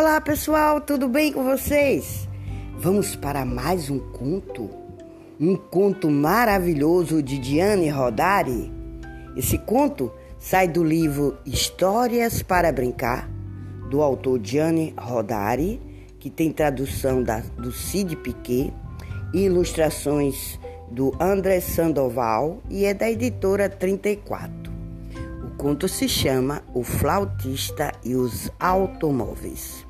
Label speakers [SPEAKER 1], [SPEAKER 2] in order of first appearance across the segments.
[SPEAKER 1] Olá pessoal, tudo bem com vocês? Vamos para mais um conto? Um conto maravilhoso de Diane Rodari. Esse conto sai do livro Histórias para Brincar, do autor Diane Rodari, que tem tradução da, do Cid Piquet e ilustrações do André Sandoval e é da editora 34 conto se chama O Flautista e os Automóveis.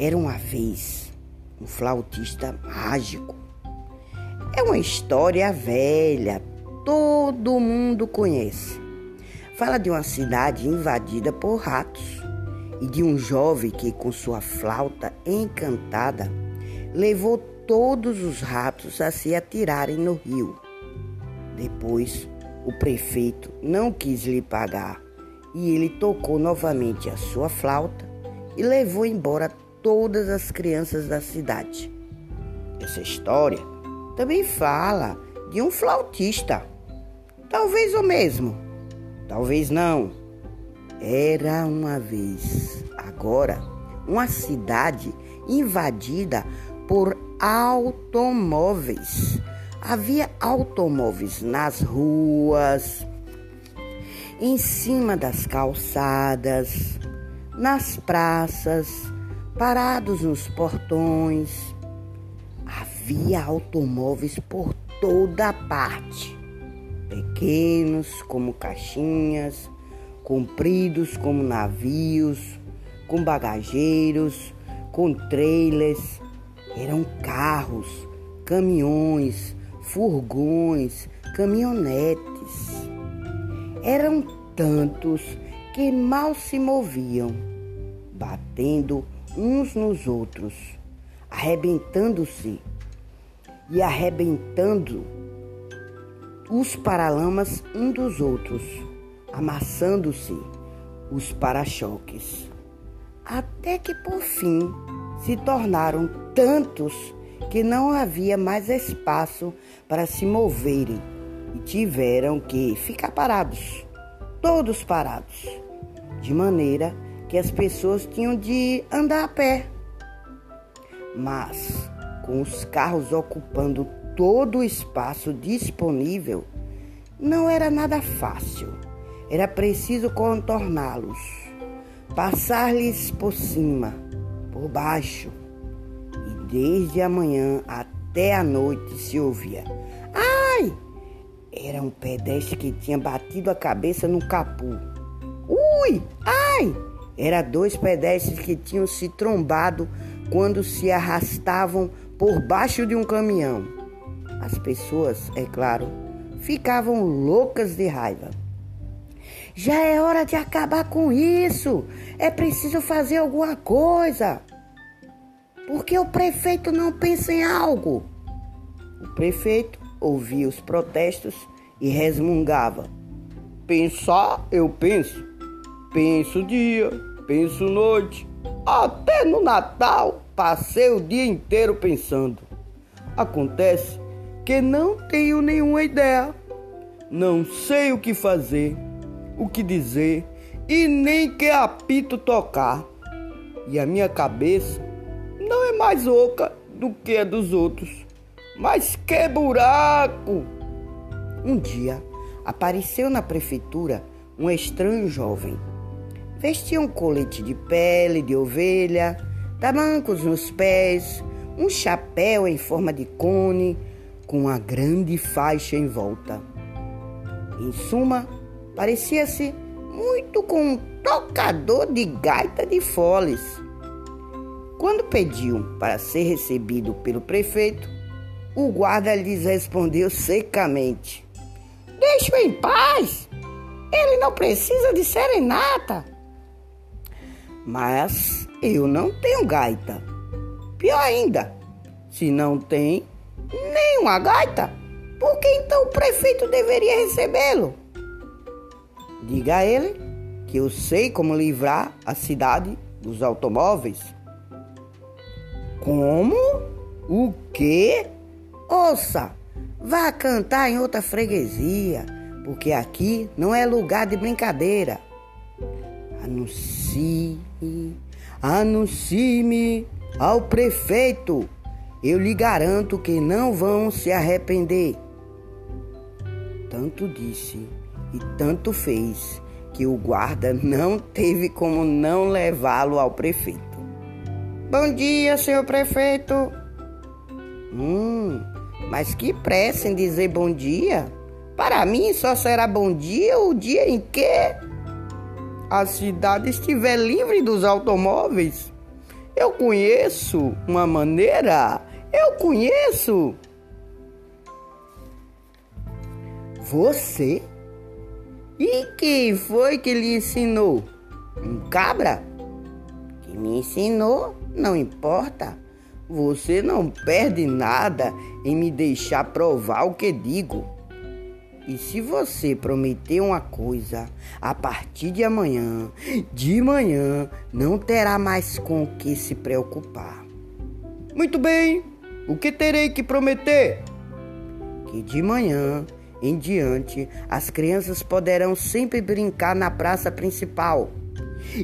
[SPEAKER 1] Era uma vez um flautista mágico. É uma história velha, todo mundo conhece. Fala de uma cidade invadida por ratos e de um jovem que, com sua flauta encantada, levou todos os ratos a se atirarem no rio. Depois, o prefeito não quis lhe pagar e ele tocou novamente a sua flauta e levou embora todas as crianças da cidade. Essa história também fala de um flautista. Talvez o mesmo, talvez não. Era uma vez, agora, uma cidade invadida por automóveis Havia automóveis nas ruas, em cima das calçadas, nas praças, parados nos portões. Havia automóveis por toda parte, pequenos como caixinhas, compridos como navios, com bagageiros, com trailers. Eram carros, caminhões, furgões, caminhonetes. Eram tantos que mal se moviam, batendo uns nos outros, arrebentando-se e arrebentando os paralamas um dos outros, amassando-se os para-choques. Até que por fim se tornaram tantos que não havia mais espaço para se moverem e tiveram que ficar parados, todos parados, de maneira que as pessoas tinham de andar a pé. Mas, com os carros ocupando todo o espaço disponível, não era nada fácil. Era preciso contorná-los, passar-lhes por cima, por baixo, Desde a manhã até a noite se ouvia. Ai! Era um pedestre que tinha batido a cabeça no capu. Ui! Ai! Era dois pedestres que tinham se trombado quando se arrastavam por baixo de um caminhão. As pessoas, é claro, ficavam loucas de raiva. Já é hora de acabar com isso. É preciso fazer alguma coisa. Por que o prefeito não pensa em algo? O prefeito ouvia os protestos e resmungava. Pensar, eu penso. Penso dia, penso noite. Até no Natal passei o dia inteiro pensando. Acontece que não tenho nenhuma ideia. Não sei o que fazer, o que dizer e nem que apito tocar. E a minha cabeça não é mais oca do que a dos outros. Mas que buraco! Um dia apareceu na prefeitura um estranho jovem. Vestia um colete de pele de ovelha, tamancos nos pés, um chapéu em forma de cone, com uma grande faixa em volta. Em suma, parecia-se muito com um tocador de gaita de foles. Quando pediu para ser recebido pelo prefeito, o guarda lhes respondeu secamente: Deixe-o em paz! Ele não precisa de serenata. Mas eu não tenho gaita. Pior ainda, se não tem nenhuma gaita, por que então o prefeito deveria recebê-lo? Diga a ele que eu sei como livrar a cidade dos automóveis como? O quê? Ouça, vá cantar em outra freguesia, porque aqui não é lugar de brincadeira. Anuncie Anuncie-me ao prefeito. Eu lhe garanto que não vão se arrepender. Tanto disse e tanto fez que o guarda não teve como não levá-lo ao prefeito. Bom dia, senhor prefeito. Hum, mas que pressa em dizer bom dia. Para mim só será bom dia o dia em que a cidade estiver livre dos automóveis. Eu conheço uma maneira, eu conheço. Você? E quem foi que lhe ensinou? Um cabra? Que me ensinou, não importa. Você não perde nada em me deixar provar o que digo. E se você prometer uma coisa, a partir de amanhã, de manhã, não terá mais com o que se preocupar. Muito bem, o que terei que prometer? Que de manhã em diante as crianças poderão sempre brincar na praça principal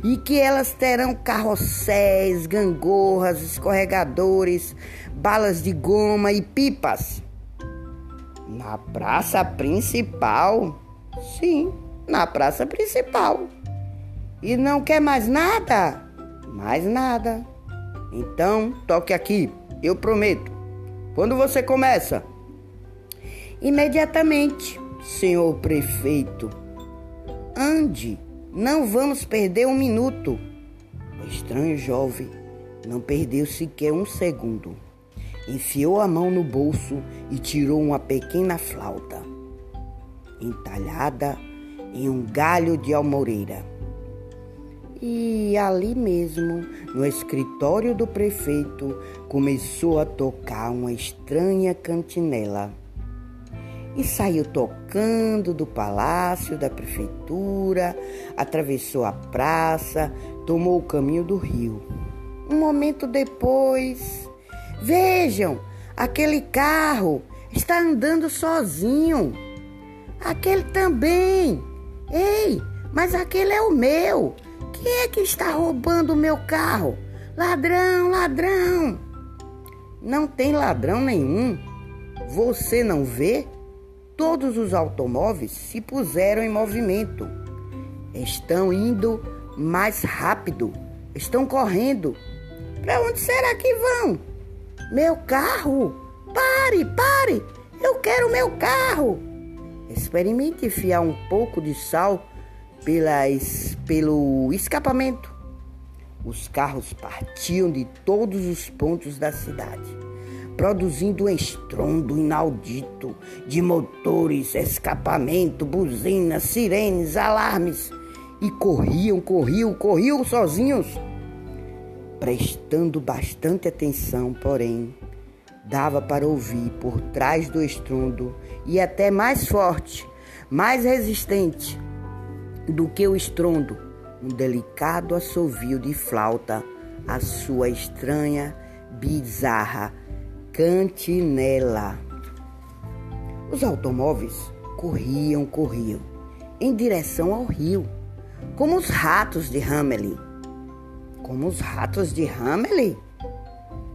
[SPEAKER 1] e que elas terão carrosséis, gangorras, escorregadores, balas de goma e pipas. Na praça principal? Sim, na praça principal. E não quer mais nada? Mais nada. Então, toque aqui, eu prometo. Quando você começa? Imediatamente, senhor prefeito. Ande não vamos perder um minuto. O estranho jovem não perdeu sequer um segundo. Enfiou a mão no bolso e tirou uma pequena flauta, entalhada em um galho de almoreira. E ali mesmo, no escritório do prefeito, começou a tocar uma estranha cantinela e saiu tocando do palácio da prefeitura, atravessou a praça, tomou o caminho do rio. Um momento depois, vejam, aquele carro está andando sozinho. Aquele também. Ei, mas aquele é o meu. Quem é que está roubando o meu carro? Ladrão, ladrão. Não tem ladrão nenhum. Você não vê? Todos os automóveis se puseram em movimento. Estão indo mais rápido. Estão correndo. Para onde será que vão? Meu carro! Pare, pare! Eu quero meu carro! Experimente enfiar um pouco de sal pelas, pelo escapamento. Os carros partiam de todos os pontos da cidade produzindo um estrondo inaudito de motores, escapamento, buzinas, sirenes, alarmes. E corriam, corriam, corriam sozinhos. Prestando bastante atenção, porém, dava para ouvir por trás do estrondo e até mais forte, mais resistente do que o estrondo, um delicado assovio de flauta, a sua estranha, bizarra Cantinela. Os automóveis corriam, corriam em direção ao rio, como os ratos de Hamelin. Como os ratos de Hamelin?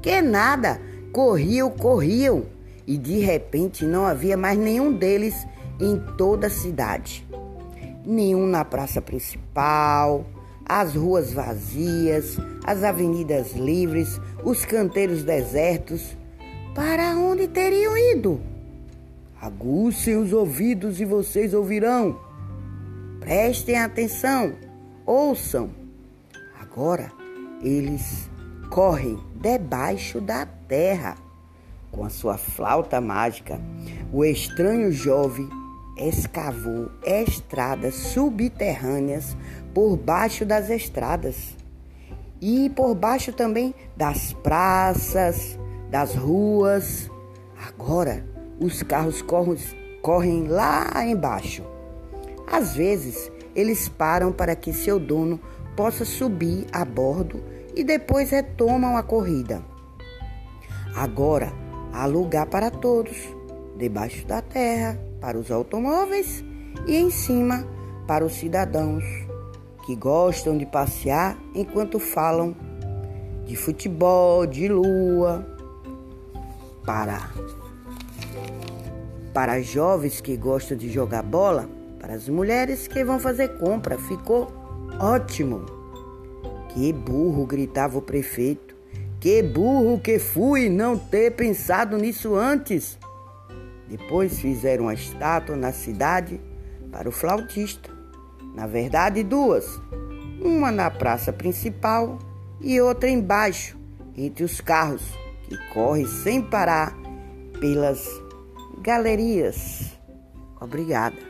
[SPEAKER 1] Que nada, corriam, corriam e de repente não havia mais nenhum deles em toda a cidade. Nenhum na praça principal, as ruas vazias, as avenidas livres, os canteiros desertos para onde teriam ido? Aguçem os ouvidos e vocês ouvirão. Prestem atenção, ouçam. Agora eles correm debaixo da terra. Com a sua flauta mágica, o estranho jovem escavou estradas subterrâneas por baixo das estradas e por baixo também das praças, das ruas. Agora os carros correm, lá embaixo. Às vezes eles param para que seu dono possa subir a bordo e depois retomam a corrida. Agora há lugar para todos, debaixo da terra para os automóveis e em cima para os cidadãos que gostam de passear enquanto falam de futebol, de lua, para para jovens que gostam de jogar bola, para as mulheres que vão fazer compra. Ficou ótimo. Que burro, gritava o prefeito. Que burro que fui não ter pensado nisso antes. Depois fizeram uma estátua na cidade para o flautista. Na verdade, duas. Uma na praça principal e outra embaixo, entre os carros, que correm sem parar pelas galerias. Obrigada.